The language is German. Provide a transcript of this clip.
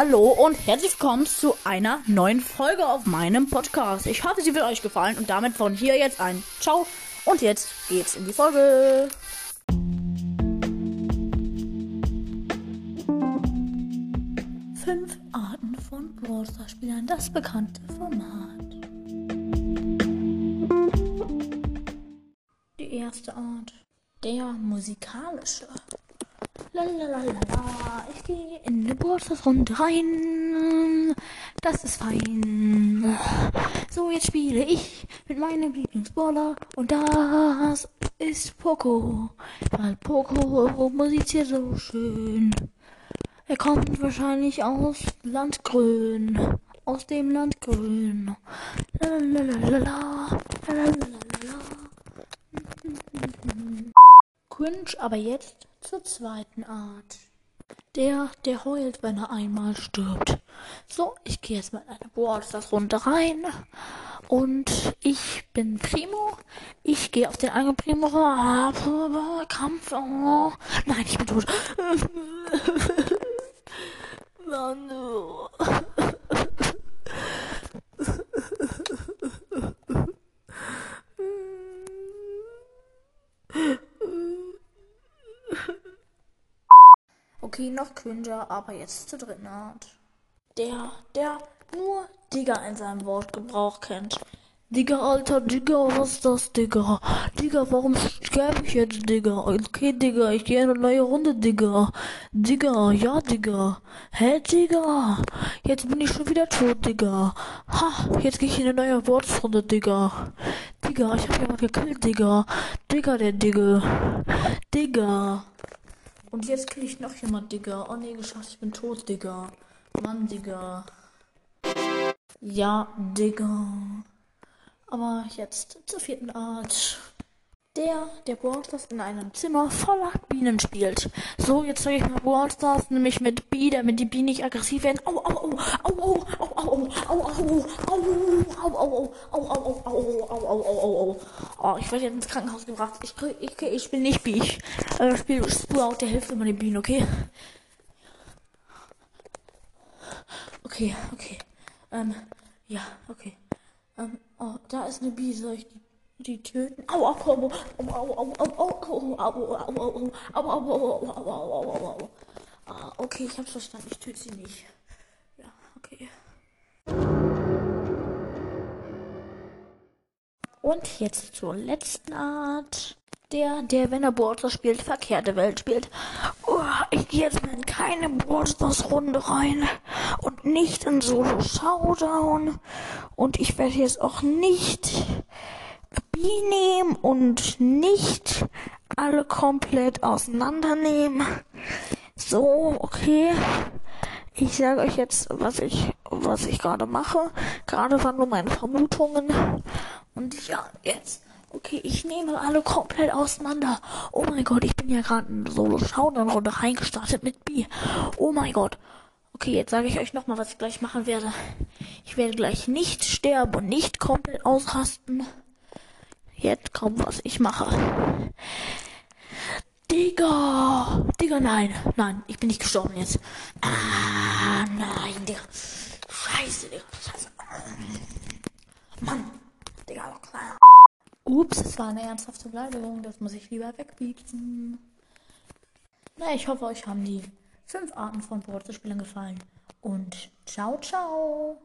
Hallo und herzlich willkommen zu einer neuen Folge auf meinem Podcast. Ich hoffe, sie wird euch gefallen und damit von hier jetzt ein Ciao und jetzt geht's in die Folge. Fünf Arten von Browser-Spielern, das bekannte Format. Die erste Art, der musikalische. Lalalala, ich gehe in eine Geburtstagsrunde rein. Das ist fein. So, jetzt spiele ich mit meinem Lieblingsballer und das ist Poco. Weil Poco musiziert so schön. Er kommt wahrscheinlich aus Landgrün. Aus dem Landgrün. Lalalala, lalalala. Cringe, aber jetzt zur zweiten Art. Der, der heult, wenn er einmal stirbt. So, ich gehe jetzt mal in eine Brawlstars-Runde rein. Und ich bin Primo. Ich gehe auf den eigenen Primo. Kampf. Oh. Nein, ich bin tot. Mann. Okay, noch cringer, aber jetzt zur dritten Art. Der, der nur Digger in seinem Wortgebrauch kennt. Digga, Alter, Digga, was ist das, Digga? Digga, warum sterbe ich jetzt, Digga? Okay, Digga, ich gehe in eine neue Runde, Digga. Digga, ja, Digga. Hä, Digga? Jetzt bin ich schon wieder tot, Digga. Ha, jetzt gehe ich in eine neue Wortsrunde, Digga. Digga, ich hab jemand gekillt, Digga. Digga, der Digga. Digga. Und jetzt krieg ich noch jemand, Digga. Oh nee, geschafft, ich bin tot, Digga. Mann, Digga. Ja, Digga. Aber jetzt zur vierten Art. Der, der Brawlstars in einem Zimmer voller Bienen spielt. So, jetzt zeige ich mal Brawlstars, nämlich mit B, damit die Bienen nicht aggressiv werden. Au, au, au, au, au, au, au, au, au, au, au, au, au, au, au, au, au, au, au, au, au. Oh, ich werde jetzt ins Krankenhaus gebracht. Ich, ich, ich bin nicht B. Ich äh, spiele Sprout, der hilft immer den Bienen, okay? Okay, okay. Ähm, ja, okay. Ähm, oh, da ist eine Biene, soll ich die die töten. Au, au, au, au, au, au, au, au, au, au, au, au, au, au, au, au, Ah, okay, ich hab's verstanden. Ich töte sie nicht. Ja, Und jetzt zur letzten Art. Der, der, wenn er Brawlstars spielt, verkehrte Welt spielt. Oh, ich gehe jetzt mal in keine Brawlstars-Runde rein. Und nicht in Solo Showdown. Und ich werde jetzt auch nicht B nehmen und nicht alle komplett auseinandernehmen. So, okay. Ich sage euch jetzt, was ich, was ich gerade mache. Gerade waren nur meine Vermutungen. Und ja, jetzt. Okay, ich nehme alle komplett auseinander. Oh mein Gott, ich bin ja gerade in Solo Showdown Runde reingestartet mit B. Oh mein Gott. Okay, jetzt sage ich euch nochmal, was ich gleich machen werde. Ich werde gleich nicht sterben und nicht komplett ausrasten. Jetzt kommt, was ich mache. Digga! Digga, nein. Nein, ich bin nicht gestorben jetzt. Ah, nein, Digga. Scheiße, Digga. Scheiße. Mann. Digga, klar. War eine ernsthafte Beleidigung. Das muss ich lieber wegbieten. Na, ich hoffe, euch haben die fünf Arten von Bordspielern gefallen. Und ciao, ciao.